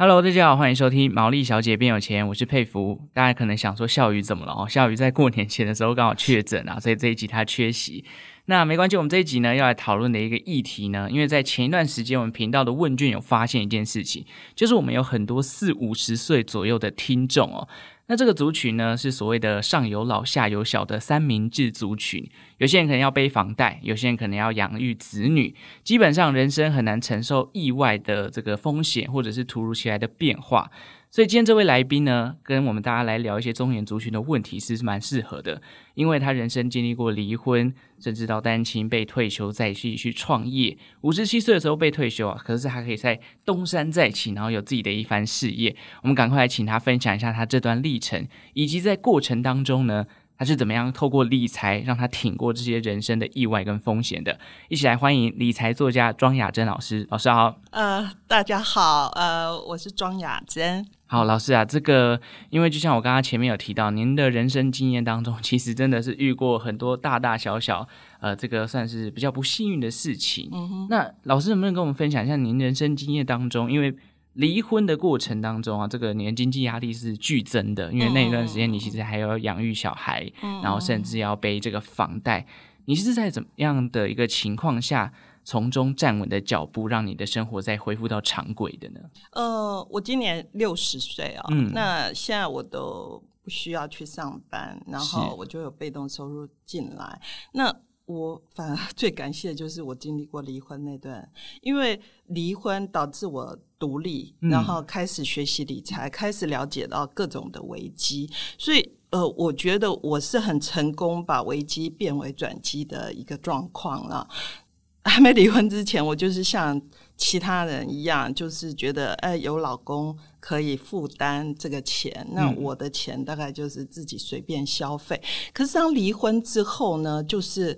Hello，大家好，欢迎收听《毛利小姐变有钱》，我是佩服。大家可能想说笑鱼怎么了哦？笑鱼在过年前的时候刚好确诊啊，所以这一集他缺席。那没关系，我们这一集呢要来讨论的一个议题呢，因为在前一段时间我们频道的问卷有发现一件事情，就是我们有很多四五十岁左右的听众哦。那这个族群呢，是所谓的上有老下有小的三明治族群。有些人可能要背房贷，有些人可能要养育子女，基本上人生很难承受意外的这个风险，或者是突如其来的变化。所以今天这位来宾呢，跟我们大家来聊一些中年族群的问题，是蛮适合的，因为他人生经历过离婚，甚至到单亲被退休，再继续创业。五十七岁的时候被退休啊，可是还可以在东山再起，然后有自己的一番事业。我们赶快来请他分享一下他这段历程，以及在过程当中呢，他是怎么样透过理财让他挺过这些人生的意外跟风险的？一起来欢迎理财作家庄雅珍老师。老师好。呃，大家好，呃，我是庄雅珍。好，老师啊，这个因为就像我刚刚前面有提到，您的人生经验当中，其实真的是遇过很多大大小小，呃，这个算是比较不幸运的事情。嗯哼。那老师能不能跟我们分享一下您人生经验当中，因为离婚的过程当中啊，这个你的经济压力是剧增的，因为那一段时间你其实还要养育小孩，嗯、然后甚至要背这个房贷。你是在怎么样的一个情况下，从中站稳的脚步，让你的生活再恢复到常轨的呢？呃，我今年六十岁啊，嗯，那现在我都不需要去上班，然后我就有被动收入进来。那我反而最感谢的就是我经历过离婚那段，因为离婚导致我独立，然后开始学习理财，嗯、开始了解到各种的危机，所以呃，我觉得我是很成功把危机变为转机的一个状况了。还没离婚之前，我就是像其他人一样，就是觉得哎，有老公可以负担这个钱，那我的钱大概就是自己随便消费。嗯、可是当离婚之后呢，就是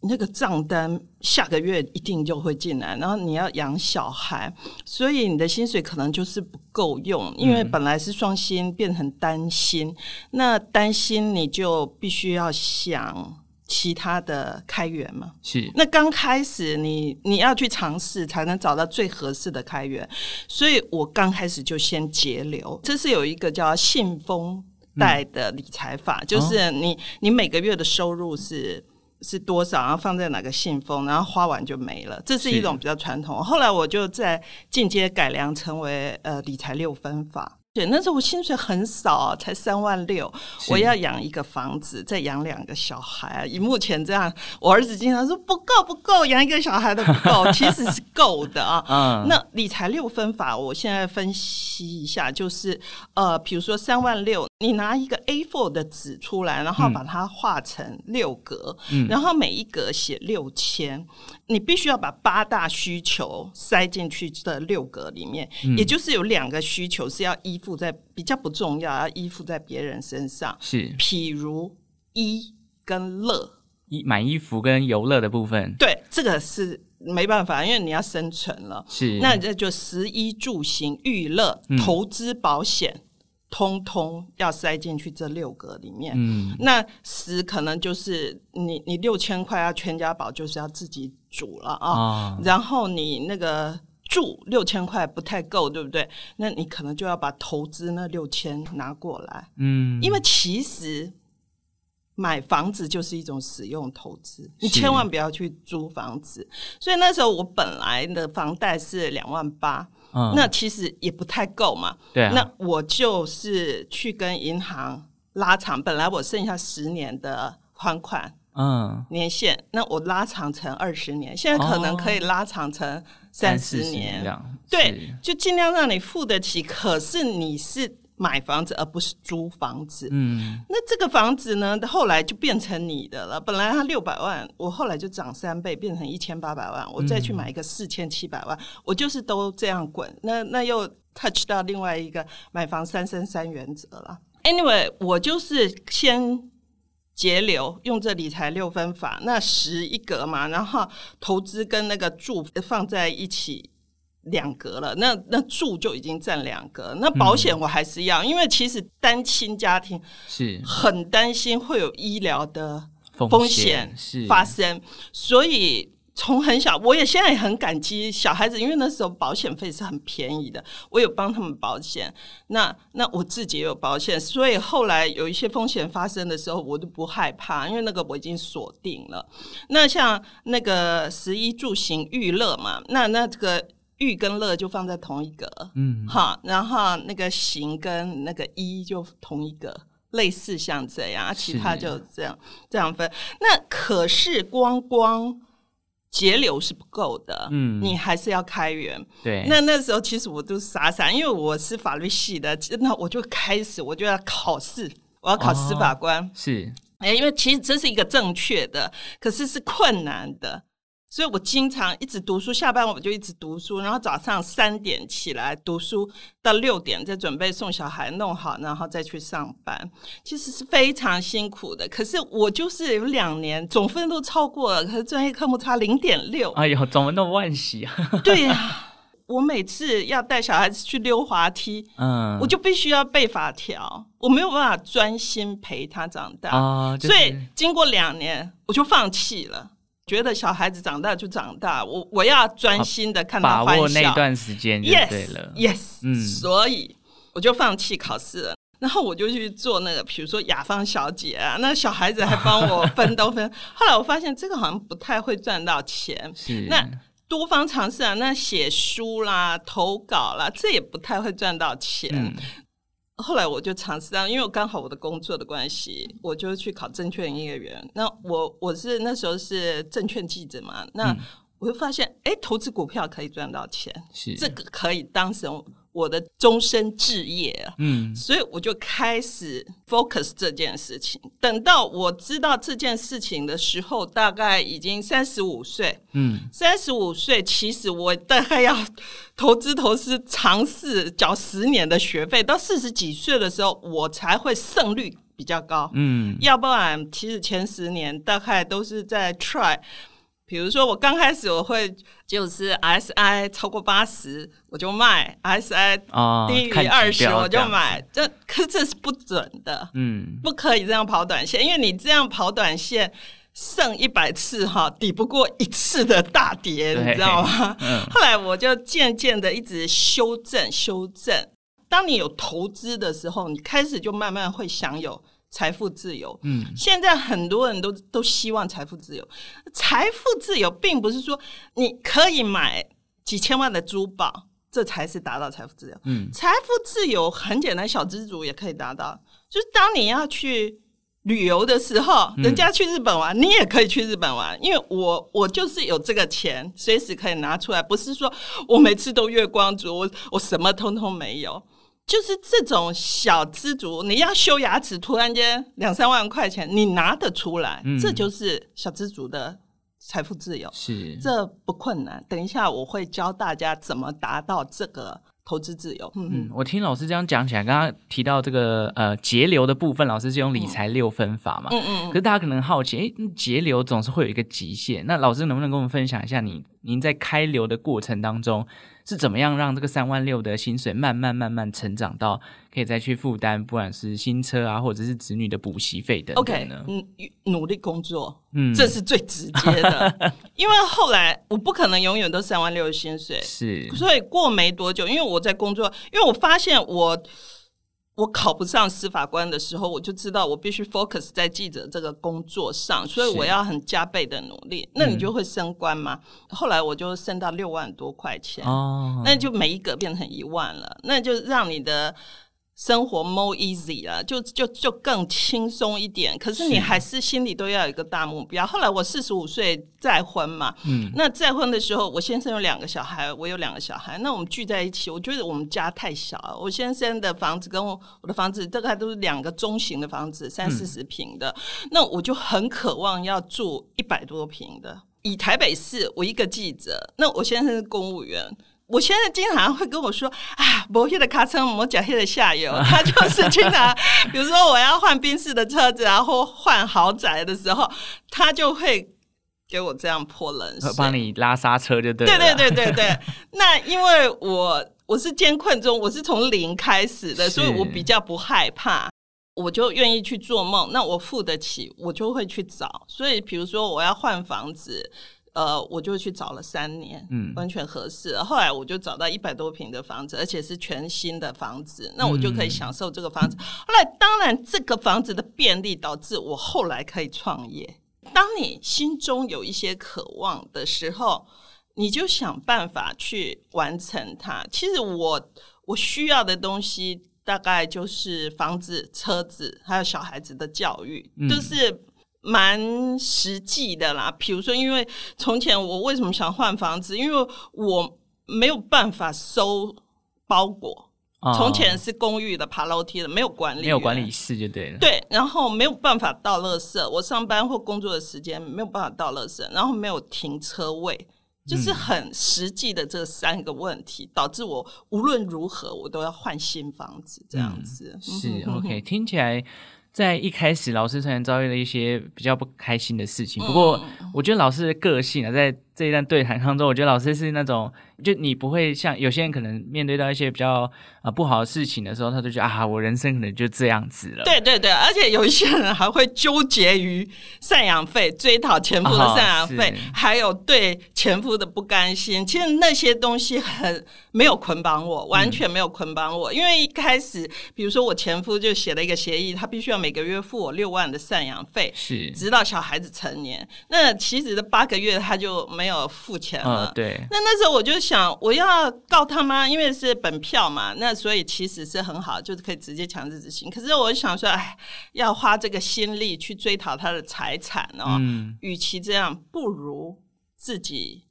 那个账单下个月一定就会进来，然后你要养小孩，所以你的薪水可能就是不够用，因为本来是双薪变成单薪，那单薪你就必须要想。其他的开源嘛，是。那刚开始你你要去尝试，才能找到最合适的开源。所以我刚开始就先节流，这是有一个叫信封贷的理财法，嗯、就是你你每个月的收入是是多少，然后放在哪个信封，然后花完就没了。这是一种比较传统。后来我就在进阶改良，成为呃理财六分法。对，那时候我薪水很少，才三万六，我要养一个房子，再养两个小孩。以目前这样，我儿子经常说不够不够，养一个小孩都不够，其实是够的啊。嗯，那理财六分法，我现在分析一下，就是呃，比如说三万六，你拿一个 A4 的纸出来，然后把它画成六格，嗯，然后每一格写六千，你必须要把八大需求塞进去这六格里面，嗯，也就是有两个需求是要依附在比较不重要，要依附在别人身上，是，譬如衣跟乐，衣买衣服跟游乐的部分，对，这个是没办法，因为你要生存了，是，那这就食衣住行娱乐、嗯、投资保险，通通要塞进去这六个里面。嗯，那十可能就是你你六千块要全家宝，就是要自己煮了啊，哦、然后你那个。住六千块不太够，对不对？那你可能就要把投资那六千拿过来，嗯，因为其实买房子就是一种使用投资，你千万不要去租房子。所以那时候我本来的房贷是两万八，嗯，那其实也不太够嘛，对啊，那我就是去跟银行拉长，本来我剩下十年的还款。嗯，年限那我拉长成二十年，现在可能可以拉长成三十年，哦、对，就尽量让你付得起。可是你是买房子而不是租房子，嗯，那这个房子呢，后来就变成你的了。本来它六百万，我后来就涨三倍，变成一千八百万，我再去买一个四千七百万，嗯、我就是都这样滚。那那又 touch 到另外一个买房三生三原则了。Anyway，我就是先。节流，用这理财六分法，那十一格嘛，然后投资跟那个住放在一起两格了，那那住就已经占两格，那保险我还是要，嗯、因为其实单亲家庭是很担心会有医疗的风险发生，所以从很小，我也现在也很感激小孩子，因为那时候保险费是很便宜的，我有帮他们保险。那那我自己也有保险，所以后来有一些风险发生的时候，我都不害怕，因为那个我已经锁定了。那像那个十一住行娱乐嘛，那那这个育跟乐就放在同一个，嗯，好，然后那个行跟那个一就同一个，类似像这样，其他就这样这样分。那可是光光。节流是不够的，嗯，你还是要开源。对，那那时候其实我都傻傻，因为我是法律系的，那我就开始我就要考试，我要考司法官。哦、是，哎，因为其实这是一个正确的，可是是困难的。所以我经常一直读书，下班我就一直读书，然后早上三点起来读书，到六点再准备送小孩弄好，然后再去上班。其实是非常辛苦的。可是我就是有两年总分都超过了，可是专业科目差零点六。哎呦，怎么那么万喜啊！对呀、啊，我每次要带小孩子去溜滑梯，嗯，我就必须要背法条，我没有办法专心陪他长大，哦就是、所以经过两年我就放弃了。觉得小孩子长大就长大，我我要专心的看他欢笑，把握那段时间就对了。Yes，, 嗯、所以我就放弃考试了，然后我就去做那个，比如说雅芳小姐啊，那小孩子还帮我分都分。后来我发现这个好像不太会赚到钱，是那多方尝试啊，那写书啦、投稿啦，这也不太会赚到钱。嗯后来我就尝试到，因为我刚好我的工作的关系，我就去考证券营业员。那我我是那时候是证券记者嘛，那我就发现，哎，投资股票可以赚到钱，是这个可以当成。我的终身置业，嗯，所以我就开始 focus 这件事情。等到我知道这件事情的时候，大概已经三十五岁，嗯，三十五岁，其实我大概要投资投资尝试缴十年的学费，到四十几岁的时候，我才会胜率比较高，嗯，要不然其实前十年大概都是在 try。比如说，我刚开始我会就是 RSI 超过八十我就卖，RSI 低于二十我就买，这可是这是不准的，嗯，不可以这样跑短线，因为你这样跑短线胜一百次哈，抵不过一次的大跌，你知道吗？嗯，后来我就渐渐的一直修正修正。当你有投资的时候，你开始就慢慢会享有。财富自由，嗯，现在很多人都都希望财富自由。财富自由并不是说你可以买几千万的珠宝，这才是达到财富自由。嗯，财富自由很简单，小资族也可以达到。就是当你要去旅游的时候，人家去日本玩，嗯，你也可以去日本玩。因为我我就是有这个钱，随时可以拿出来，不是说我每次都月光族，我我什么通通没有。就是这种小资族，你要修牙齿，突然间两三万块钱，你拿得出来，嗯、这就是小资族的财富自由。是，这不困难。等一下我会教大家怎么达到这个投资自由。嗯，嗯，我听老师这样讲起来，刚刚提到这个呃节流的部分，老师是用理财六分法嘛？嗯嗯。可是大家可能好奇，诶，节流总是会有一个极限。那老师能不能跟我们分享一下你，你您在开流的过程当中？是怎么样让这个三万六的薪水慢慢慢慢成长到可以再去负担，不管是新车啊，或者是子女的补习费等等呢？嗯，努力工作，嗯，这是最直接的。因为后来我不可能永远都三万六的薪水，是，所以过没多久，因为我在工作，因为我发现我。我考不上司法官的时候，我就知道我必须 focus 在记者这个工作上，所以我要很加倍的努力。那你就会升官嘛？嗯、后来我就升到六万多块钱，哦，那就每一个变成一万了，那就让你的。生活 more easy 了，就就就更轻松一点。可是你还是心里都要有一个大目标。后来我四十五岁再婚嘛，嗯，那再婚的时候，我先生有两个小孩，我有两个小孩，那我们聚在一起，我觉得我们家太小了。我先生的房子跟我我的房子大概都是两个中型的房子，三四十平的，嗯，那我就很渴望要住一百多平的。以台北市，我一个记者，那我先生是公务员。我现在经常会跟我说啊，摩羯的卡车，摩羯的下游，他就是经常，比如说我要换宾士的车子然后换豪宅的时候，他就会给我这样泼冷水，帮你拉刹车就对了。对对对对对。那因为我我是艰困中，我是从零开始的，所以我比较不害怕，我就愿意去做梦。那我付得起，我就会去找。所以比如说我要换房子。呃，我就去找了三年，嗯，完全合适。后来我就找到一百多平的房子，而且是全新的房子，那我就可以享受这个房子。嗯、后来，当然这个房子的便利导致我后来可以创业。当你心中有一些渴望的时候，你就想办法去完成它。其实我我需要的东西大概就是房子、车子，还有小孩子的教育，嗯、就是。蛮实际的啦，比如说，因为从前我为什么想换房子？因为我没有办法收包裹。哦、从前是公寓的，爬楼梯的，没有管理，没有管理室就对了。对，然后没有办法到垃圾。我上班或工作的时间没有办法到垃圾，然后没有停车位，就是很实际的这三个问题，嗯、导致我无论如何我都要换新房子这样子。嗯、是 OK，听起来。在一开始，老师虽然遭遇了一些比较不开心的事情，不过我觉得老师的个性啊，在这一段对谈当中，我觉得老师是那种。就你不会像有些人可能面对到一些比较啊、呃、不好的事情的时候，他就觉得啊，我人生可能就这样子了。对对对，而且有一些人还会纠结于赡养费，追讨前夫的赡养费，哦、还有对前夫的不甘心。其实那些东西很没有捆绑我，完全没有捆绑我。嗯、因为一开始，比如说我前夫就写了一个协议，他必须要每个月付我六万的赡养费，是直到小孩子成年。那其实的八个月他就没有付钱了。哦、对，那那时候我就。想我要告他吗？因为是本票嘛，那所以其实是很好，就是可以直接强制执行。可是我想说，哎，要花这个心力去追讨他的财产哦，嗯，与其这样，不如自己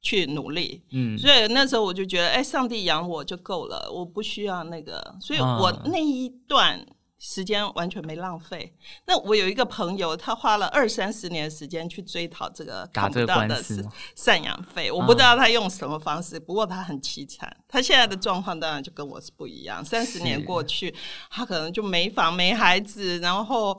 去努力。嗯，所以那时候我就觉得，哎，上帝养我就够了，我不需要那个。所以我那一段。时间完全没浪费。那我有一个朋友，他花了二三十年时间去追讨这个看不到的赡养费。我不知道他用什么方式，不过他很凄惨。他现在的状况当然就跟我是不一样。三十年过去，他可能就没房没孩子，然后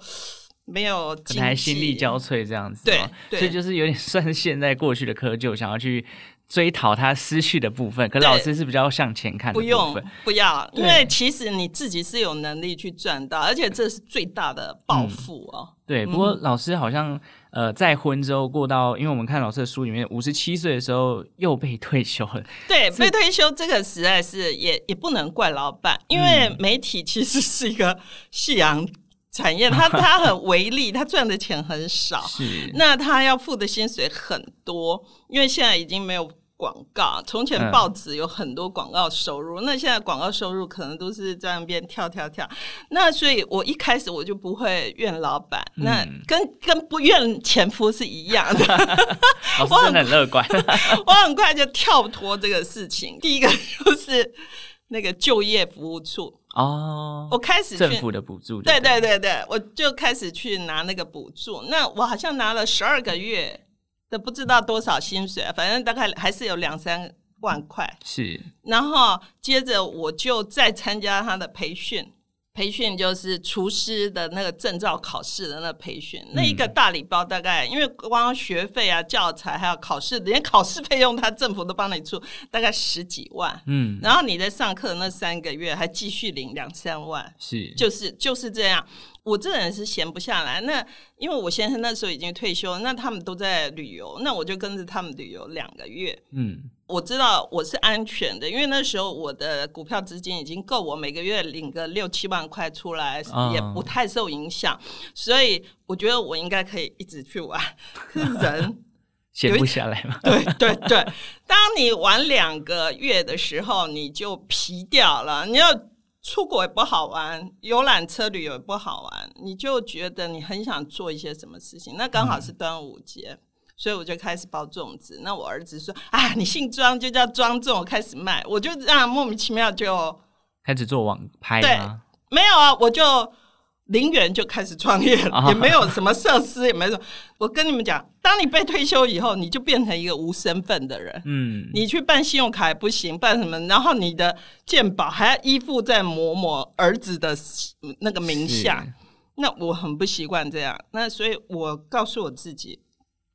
没有经济，可能还心力交瘁这样子。对，所以就是有点算是现在过去的窠臼，想要去。追讨他失去的部分，可老师是比较向前看的部分。不用，不要，因为其实你自己是有能力去赚到，而且这是最大的抱负哦。对，不过老师好像呃，再婚之后过到，因为我们看老师的书里面，五十七岁的时候又被退休了。对，被退休这个实在是也也不能怪老板，因为媒体其实是一个夕阳产业，他他很微利，他赚的钱很少，是那他要付的薪水很多，因为现在已经没有。广告，从前报纸有很多广告收入，嗯、那现在广告收入可能都是在那边跳跳跳。那所以，我一开始我就不会怨老板，嗯、那跟跟不怨前夫是一样的。我真的很乐观，我很快就跳脱这个事情。第一个就是那个就业服务处哦，我开始政府的补助，对对对对，我就开始去拿那个补助。那我好像拿了十二个月。都不知道多少薪水，反正大概还是有两三万块。是，然后接着我就再参加他的培训，培训就是厨师的那个证照考试的那个培训，嗯、那一个大礼包大概，因为光学费啊、教材还有考试，连考试费用他政府都帮你出，大概十几万。嗯，然后你在上课那三个月还继续领两三万，是，就是就是这样。我这人是闲不下来，那因为我先生那时候已经退休，那他们都在旅游，那我就跟着他们旅游两个月。嗯，我知道我是安全的，因为那时候我的股票资金已经够我每个月领个六七万块出来，也不太受影响，哦、所以我觉得我应该可以一直去玩。是人 闲不下来嘛？对对对，当你玩两个月的时候，你就疲掉了，你要。出国也不好玩，游览车旅游也不好玩，你就觉得你很想做一些什么事情。那刚好是端午节，嗯、所以我就开始包粽子。那我儿子说：“啊，你姓庄就叫庄粽。”我开始卖，我就这样莫名其妙就开始做网拍。对，没有啊，我就。零元就开始创业了，也没有什么设施，也没什么。我跟你们讲，当你被退休以后，你就变成一个无身份的人。嗯，你去办信用卡也不行，办什么？然后你的健保还要依附在某某儿子的那个名下。那我很不习惯这样。那所以我告诉我自己，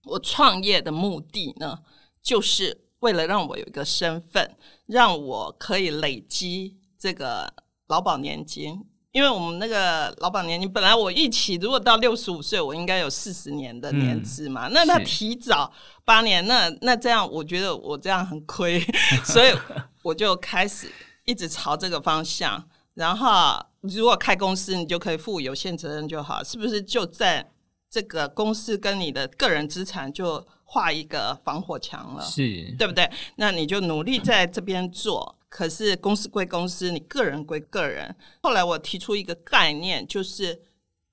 我创业的目的呢，就是为了让我有一个身份，让我可以累积这个劳保年金。因为我们那个劳保年金，本来我预期如果到六十五岁，我应该有四十年的年资嘛。嗯、那他提早八年，那那这样我觉得我这样很亏，所以我就开始一直朝这个方向。然后如果开公司，你就可以负有限责任就好，是不是？就在这个公司跟你的个人资产就画一个防火墙了，是对不对？那你就努力在这边做。可是公司归公司，你个人归个人。后来我提出一个概念，就是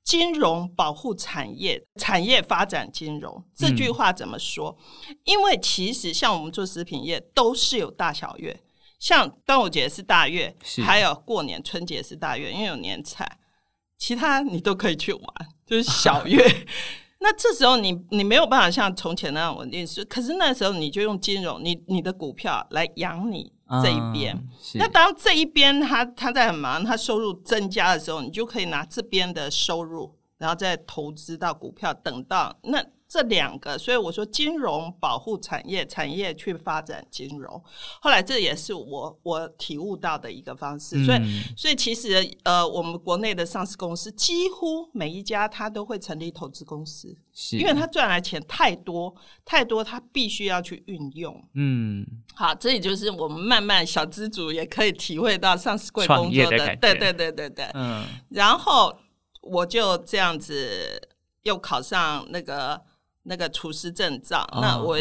金融保护产业，产业发展金融。这句话怎么说？嗯、因为其实像我们做食品业，都是有大小月，像端午节是大月，还有过年春节是大月，因为有年菜，其他你都可以去玩，就是小月。那这时候你你没有办法像从前那样稳定，是可是那时候你就用金融，你你的股票来养你这一边。嗯、那当这一边他他在很忙，他收入增加的时候，你就可以拿这边的收入，然后再投资到股票，等到那。这两个，所以我说金融保护产业，产业去发展金融。后来这也是我我体悟到的一个方式。嗯、所以，所以其实呃，我们国内的上市公司几乎每一家他都会成立投资公司，是因为他赚来钱太多太多，他必须要去运用。嗯，好，这也就是我们慢慢小资主也可以体会到上市贵工作的，的对对对对对。嗯，然后我就这样子又考上那个。那个厨师证照，哦、那我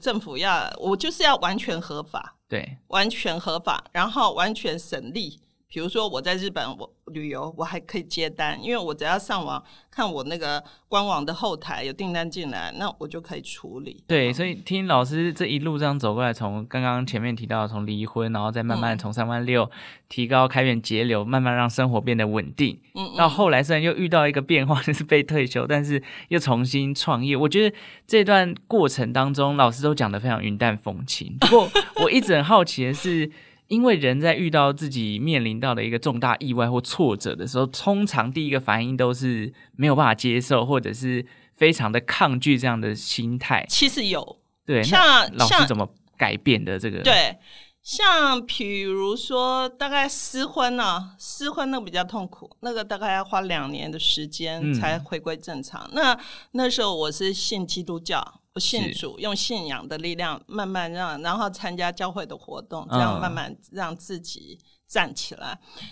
政府要我就是要完全合法，对，完全合法，然后完全省力。比如说我在日本我旅游，我还可以接单，因为我只要上网看我那个官网的后台有订单进来，那我就可以处理。对，所以听老师这一路这样走过来，从刚刚前面提到从离婚，然后再慢慢从三万六提高开源节流，慢慢让生活变得稳定。嗯，到后来虽然又遇到一个变化，就是被退休，但是又重新创业。我觉得这段过程当中，老师都讲得非常云淡风轻。不过我一直很好奇的是。因为人在遇到自己面临到的一个重大意外或挫折的时候，通常第一个反应都是没有办法接受，或者是非常的抗拒这样的心态。其实有，对，像老师怎么改变的这个？对，像比如说大概失婚呢、啊，失婚那个比较痛苦，那个大概要花两年的时间才回归正常。嗯、那那时候我是信基督教。我信主，用信仰的力量慢慢让，然后参加教会的活动，这样慢慢让自己站起来。嗯、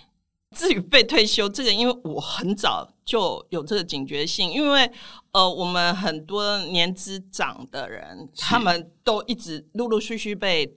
至于被退休这个，因为我很早就有这个警觉性，因为呃，我们很多年资长的人，他们都一直陆陆续续被。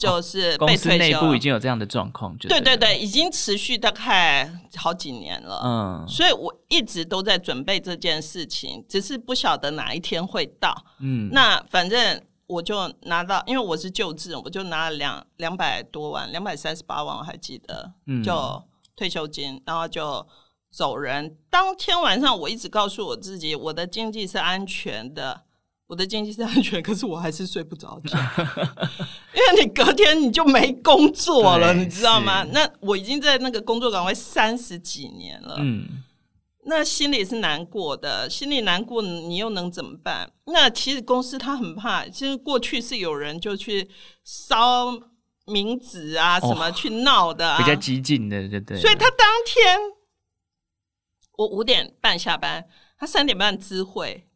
就是公司内部已经有这样的状况，对对对，已经持续大概好几年了。嗯，所以我一直都在准备这件事情，只是不晓得哪一天会到。嗯，那反正我就拿到，因为我是旧制，我就拿了两两百多万，两百三十八万，我还记得，就退休金，然后就走人。当天晚上，我一直告诉我自己，我的经济是安全的。我的经济是安全，可是我还是睡不着觉，因为你隔天你就没工作了，你知道吗？那我已经在那个工作岗位三十几年了，嗯，那心里是难过的，心里难过，你又能怎么办？那其实公司他很怕，其实过去是有人就去烧冥纸啊，什么去闹的、比较激进的，对对。所以他当天我五点半下班，他三点半知会。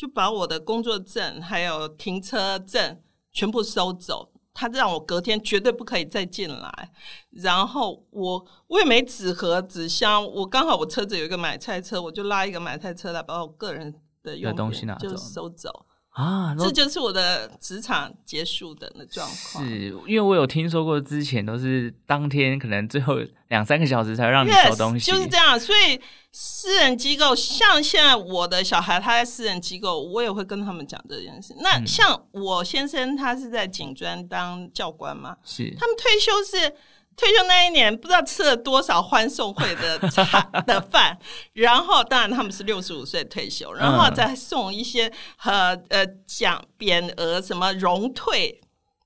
就把我的工作证还有停车证全部收走，他让我隔天绝对不可以再进来。然后我我也没纸盒纸箱，我刚好我车子有一个买菜车，我就拉一个买菜车来把我个人的用的东西拿走，就收走。啊，这就是我的职场结束的那状况。是因为我有听说过，之前都是当天可能最后两三个小时才让你收东西，就是这样。所以私人机构，像现在我的小孩他在私人机构，我也会跟他们讲这件事。那像我先生他是在警专当教官嘛，是他们退休是。退休那一年，不知道吃了多少欢送会的茶 的饭，然后当然他们是六十五岁退休，然后再送一些呃呃奖匾额什么荣退，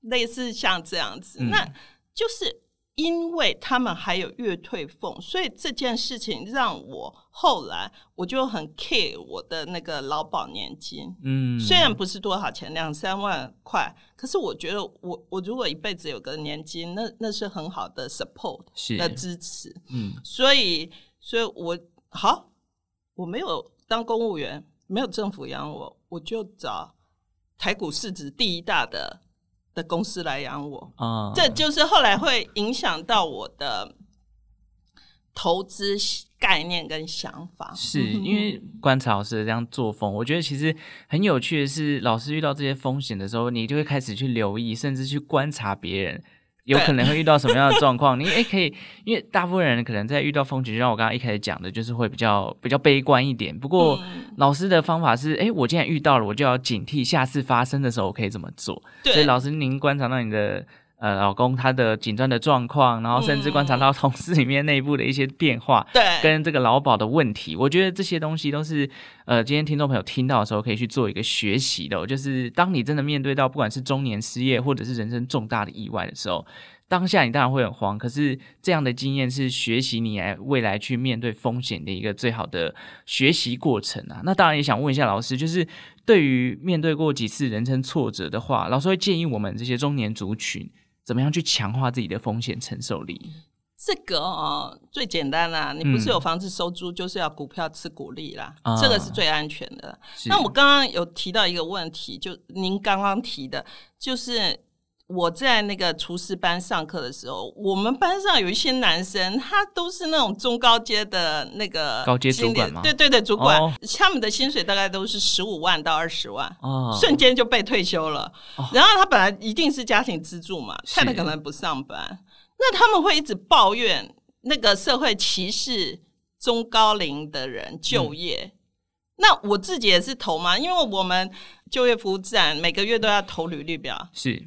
类似像这样子，嗯、那就是因为他们还有月退俸，所以这件事情让我后来我就很 care 我的那个劳保年金。嗯，虽然不是多少钱，两三万块，可是我觉得我我如果一辈子有个年金，那那是很好的 support 的支持。嗯，所以所以我好，我没有当公务员，没有政府养我，我就找台股市值第一大的。的公司来养我，啊，这就是后来会影响到我的投资概念跟想法。是 因为观察老师的这样作风，我觉得其实很有趣的是，老师遇到这些风险的时候，你就会开始去留意，甚至去观察别人。有可能会遇到什么样的状况？你也可以，因为大部分人可能在遇到风景，就像我刚刚一开始讲的，就是会比较比较悲观一点。不过、嗯、老师的方法是，诶我既然遇到了，我就要警惕，下次发生的时候我可以怎么做？所以老师，您观察到你的。呃，老公他的紧张的状况，然后甚至观察到同事里面内部的一些变化，对，跟这个劳保的问题，我觉得这些东西都是呃，今天听众朋友听到的时候可以去做一个学习的。就是当你真的面对到不管是中年失业或者是人生重大的意外的时候，当下你当然会很慌，可是这样的经验是学习你来未来去面对风险的一个最好的学习过程啊。那当然也想问一下老师，就是对于面对过几次人生挫折的话，老师会建议我们这些中年族群。怎么样去强化自己的风险承受力？这个哦，最简单啦，你不是有房子收租，嗯、就是要股票吃股利啦，啊、这个是最安全的。那我刚刚有提到一个问题，就您刚刚提的，就是。我在那个厨师班上课的时候，我们班上有一些男生，他都是那种中高阶的那个高阶主管吗？对对对，主管，哦、他们的薪水大概都是十五万到二十万，哦、瞬间就被退休了。哦、然后他本来一定是家庭支柱嘛，太太可能不上班，那他们会一直抱怨那个社会歧视中高龄的人就业。嗯、那我自己也是投嘛，因为我们就业服务站每个月都要投履历表，是。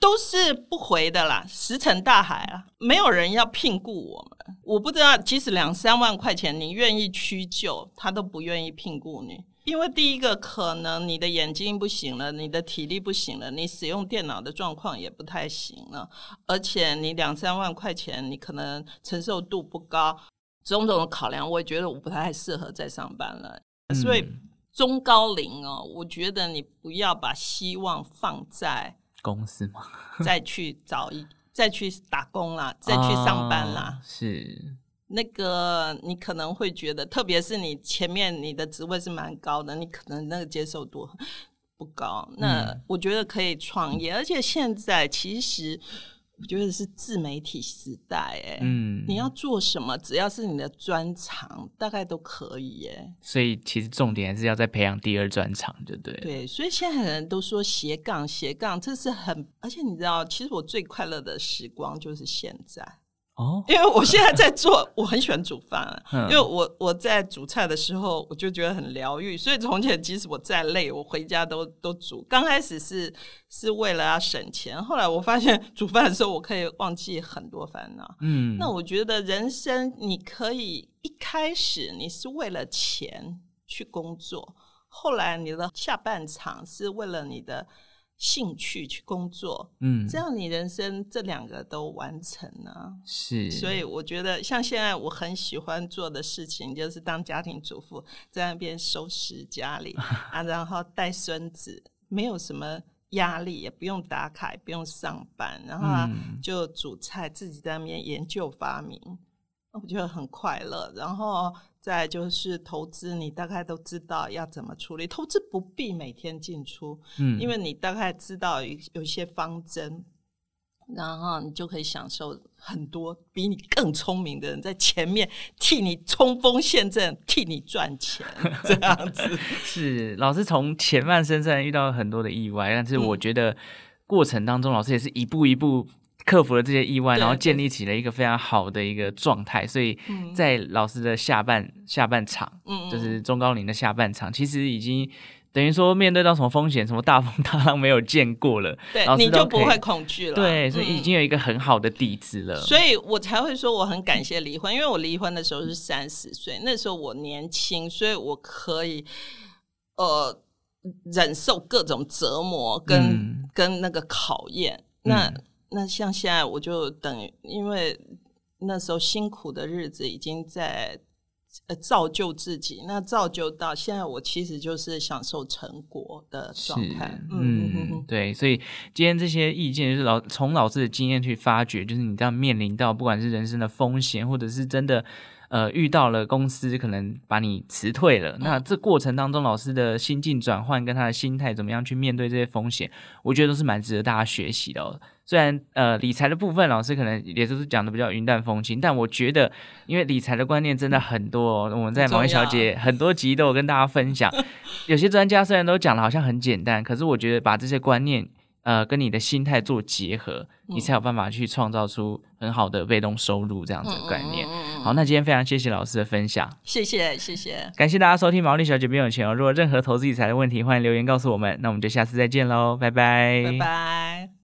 都是不回的啦，石沉大海啊！没有人要聘雇我们。我不知道，即使两三万块钱，你愿意屈就，他都不愿意聘雇你。因为第一个，可能你的眼睛不行了，你的体力不行了，你使用电脑的状况也不太行了，而且你两三万块钱，你可能承受度不高，种种的考量，我也觉得我不太适合再上班了。嗯、所以中高龄哦，我觉得你不要把希望放在。公司吗？再去找一，再去打工啦，再去上班啦。哦、是那个，你可能会觉得，特别是你前面你的职位是蛮高的，你可能那个接受度不高。那我觉得可以创业，嗯、而且现在其实。我觉得是自媒体时代，哎，嗯，你要做什么，只要是你的专长，大概都可以，哎。所以其实重点还是要再培养第二专长，对不对？对，所以现在很多人都说斜杠斜杠，这是很，而且你知道，其实我最快乐的时光就是现在。哦，因为我现在在做，我很喜欢煮饭啊，因为我我在煮菜的时候，我就觉得很疗愈，所以从前即使我再累，我回家都都煮。刚开始是是为了要省钱，后来我发现煮饭的时候，我可以忘记很多烦恼。嗯，那我觉得人生你可以一开始你是为了钱去工作，后来你的下半场是为了你的。兴趣去工作，嗯，这样你人生这两个都完成了，是。所以我觉得，像现在我很喜欢做的事情，就是当家庭主妇，在那边收拾家里 啊，然后带孙子，没有什么压力，也不用打卡，也不用上班，然后就煮菜，自己在那边研究发明，我觉得很快乐。然后。再就是投资，你大概都知道要怎么处理。投资不必每天进出，嗯，因为你大概知道有有一些方针，然后你就可以享受很多比你更聪明的人在前面替你冲锋陷阵，替你赚钱，这样子。是老师从前半生虽然遇到很多的意外，但是我觉得过程当中，老师也是一步一步。克服了这些意外，然后建立起了一个非常好的一个状态。所以在老师的下半下半场，嗯，就是中高龄的下半场，其实已经等于说面对到什么风险、什么大风大浪没有见过了，对，你就不会恐惧了。对，所以已经有一个很好的底子了。所以我才会说我很感谢离婚，因为我离婚的时候是三十岁，那时候我年轻，所以我可以呃忍受各种折磨跟跟那个考验。那那像现在我就等，因为那时候辛苦的日子已经在呃造就自己，那造就到现在，我其实就是享受成果的状态。嗯，嗯对，所以今天这些意见就是老从老师的经验去发掘，就是你这样面临到不管是人生的风险，或者是真的。呃，遇到了公司可能把你辞退了，那这过程当中老师的心境转换跟他的心态怎么样去面对这些风险，我觉得都是蛮值得大家学习的哦。虽然呃理财的部分老师可能也都是讲的比较云淡风轻，但我觉得因为理财的观念真的很多哦，我们在毛衣小姐很多集都有跟大家分享。有些专家虽然都讲的好像很简单，可是我觉得把这些观念。呃，跟你的心态做结合，你才有办法去创造出很好的被动收入这样子的概念。好，那今天非常谢谢老师的分享，谢谢谢谢，感谢大家收听毛利小姐变有钱哦。如果任何投资理财的问题，欢迎留言告诉我们。那我们就下次再见喽，拜拜，拜拜。